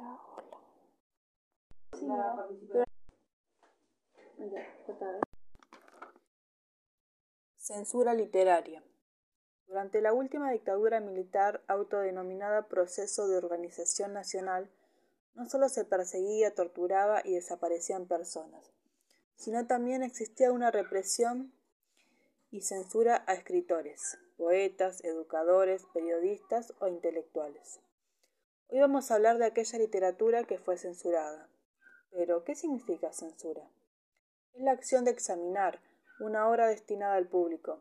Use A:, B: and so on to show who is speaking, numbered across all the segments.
A: Hola, hola.
B: Censura literaria. Durante la última dictadura militar autodenominada Proceso de Organización Nacional, no solo se perseguía, torturaba y desaparecían personas, sino también existía una represión y censura a escritores, poetas, educadores, periodistas o intelectuales. Hoy vamos a hablar de aquella literatura que fue censurada. Pero, ¿qué significa censura? Es la acción de examinar una obra destinada al público,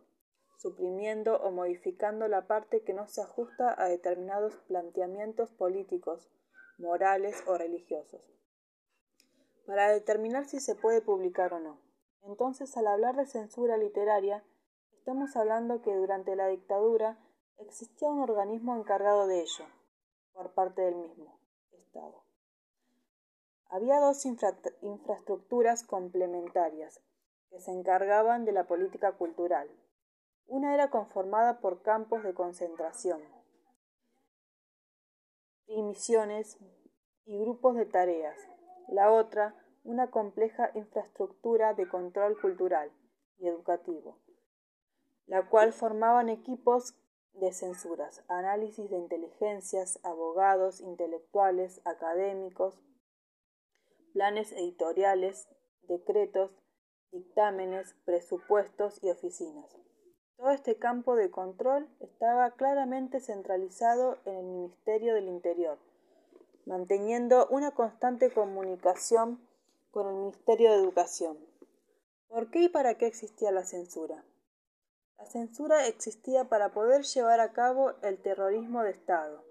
B: suprimiendo o modificando la parte que no se ajusta a determinados planteamientos políticos, morales o religiosos, para determinar si se puede publicar o no. Entonces, al hablar de censura literaria, estamos hablando que durante la dictadura existía un organismo encargado de ello, por parte del mismo Estado. Había dos infraestructuras complementarias que se encargaban de la política cultural. Una era conformada por campos de concentración, misiones y grupos de tareas. La otra, una compleja infraestructura de control cultural y educativo, la cual formaban equipos de censuras, análisis de inteligencias, abogados, intelectuales, académicos, planes editoriales, decretos, dictámenes, presupuestos y oficinas. Todo este campo de control estaba claramente centralizado en el Ministerio del Interior, manteniendo una constante comunicación con el Ministerio de Educación. ¿Por qué y para qué existía la censura? La censura existía para poder llevar a cabo el terrorismo de Estado.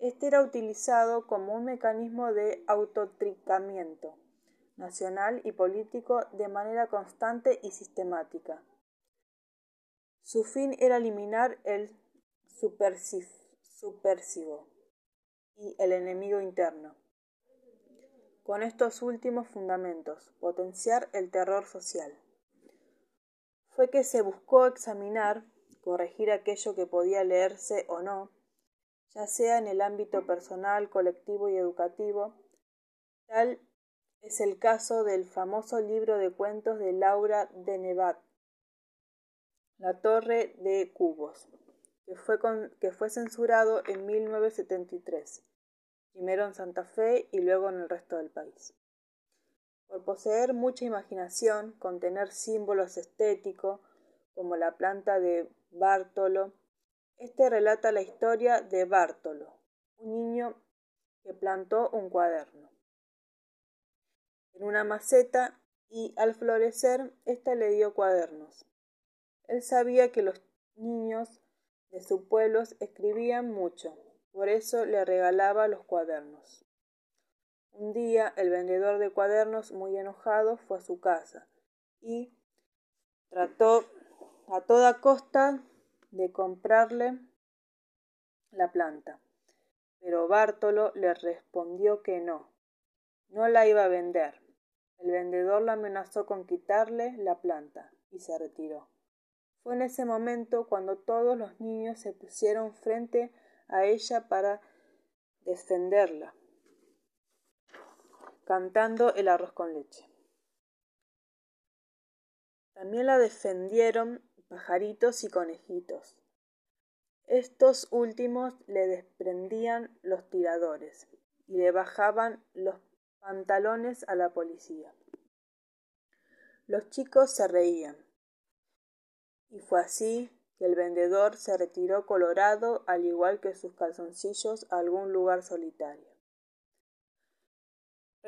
B: Este era utilizado como un mecanismo de autotricamiento nacional y político de manera constante y sistemática. Su fin era eliminar el supersivo y el enemigo interno. Con estos últimos fundamentos, potenciar el terror social fue que se buscó examinar, corregir aquello que podía leerse o no, ya sea en el ámbito personal, colectivo y educativo. Tal es el caso del famoso libro de cuentos de Laura de Nevat, La Torre de Cubos, que que fue censurado en 1973, primero en Santa Fe y luego en el resto del país. Por poseer mucha imaginación, contener símbolos estéticos, como la planta de Bártolo, este relata la historia de Bártolo, un niño que plantó un cuaderno en una maceta y al florecer ésta le dio cuadernos. Él sabía que los niños de su pueblo escribían mucho, por eso le regalaba los cuadernos. Un día el vendedor de cuadernos, muy enojado, fue a su casa y trató a toda costa de comprarle la planta. Pero Bártolo le respondió que no, no la iba a vender. El vendedor la amenazó con quitarle la planta y se retiró. Fue en ese momento cuando todos los niños se pusieron frente a ella para defenderla cantando el arroz con leche. También la defendieron pajaritos y conejitos. Estos últimos le desprendían los tiradores y le bajaban los pantalones a la policía. Los chicos se reían. Y fue así que el vendedor se retiró colorado al igual que sus calzoncillos a algún lugar solitario.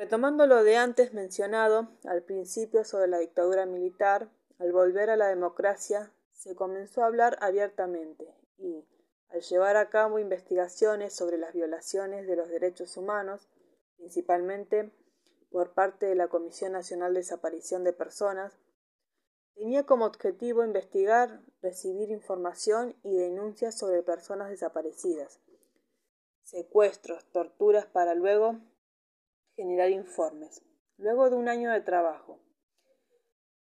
B: Retomando lo de antes mencionado al principio sobre la dictadura militar, al volver a la democracia se comenzó a hablar abiertamente y, al llevar a cabo investigaciones sobre las violaciones de los derechos humanos, principalmente por parte de la Comisión Nacional de Desaparición de Personas, tenía como objetivo investigar, recibir información y denuncias sobre personas desaparecidas, secuestros, torturas para luego generar informes. Luego de un año de trabajo,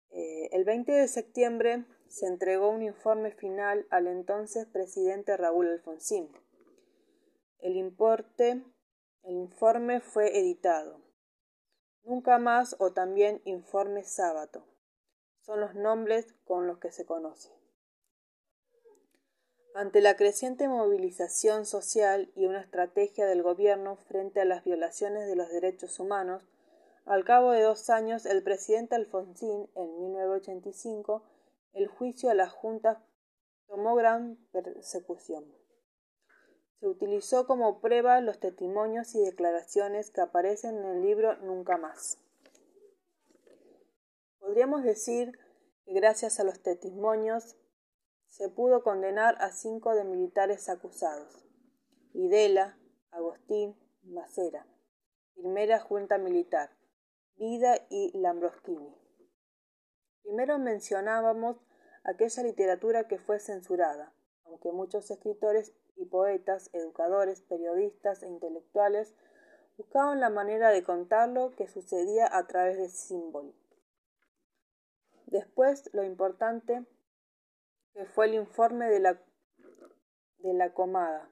B: eh, el 20 de septiembre se entregó un informe final al entonces presidente Raúl Alfonsín. El importe El informe fue editado. Nunca más o también informe sábato. Son los nombres con los que se conoce. Ante la creciente movilización social y una estrategia del gobierno frente a las violaciones de los derechos humanos, al cabo de dos años el presidente Alfonsín, en 1985, el juicio a las juntas tomó gran persecución. Se utilizó como prueba los testimonios y declaraciones que aparecen en el libro Nunca más. Podríamos decir que gracias a los testimonios se pudo condenar a cinco de militares acusados. Videla, Agustín, Macera, primera junta militar, Vida y Lambroschini. Primero mencionábamos aquella literatura que fue censurada, aunque muchos escritores y poetas, educadores, periodistas e intelectuales buscaban la manera de contar lo que sucedía a través de símbolos. Después, lo importante que fue el informe de la, de la comada.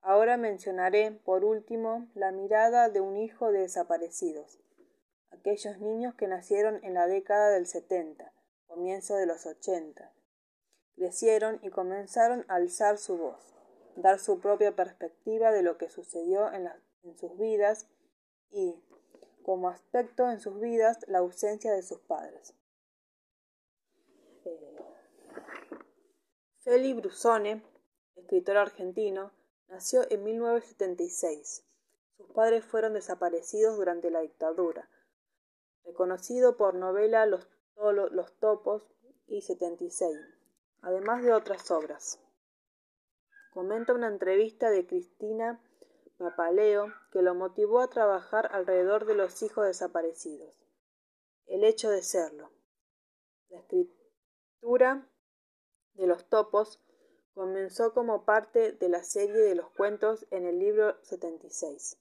B: Ahora mencionaré, por último, la mirada de un hijo de desaparecidos, aquellos niños que nacieron en la década del 70, comienzo de los 80. Crecieron y comenzaron a alzar su voz, dar su propia perspectiva de lo que sucedió en, en sus vidas y, como aspecto en sus vidas, la ausencia de sus padres. Eh, Feli Brusone, escritor argentino, nació en 1976. Sus padres fueron desaparecidos durante la dictadura. Reconocido por novela Los, Los Topos y 76, además de otras obras. Comenta una entrevista de Cristina Papaleo que lo motivó a trabajar alrededor de los hijos desaparecidos. El hecho de serlo. La escritura de los topos comenzó como parte de la serie de los cuentos en el libro 76.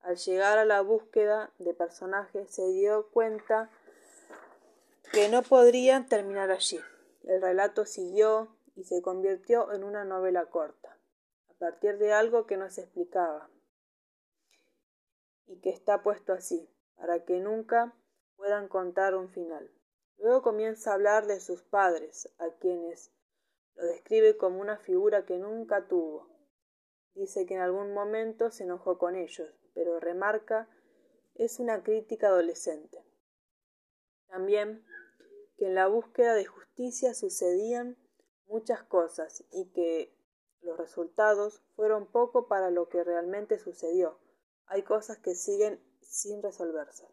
B: Al llegar a la búsqueda de personajes se dio cuenta que no podrían terminar allí. El relato siguió y se convirtió en una novela corta, a partir de algo que no se explicaba y que está puesto así, para que nunca puedan contar un final. Luego comienza a hablar de sus padres, a quienes lo describe como una figura que nunca tuvo. Dice que en algún momento se enojó con ellos, pero remarca es una crítica adolescente. También que en la búsqueda de justicia sucedían muchas cosas y que los resultados fueron poco para lo que realmente sucedió. Hay cosas que siguen sin resolverse.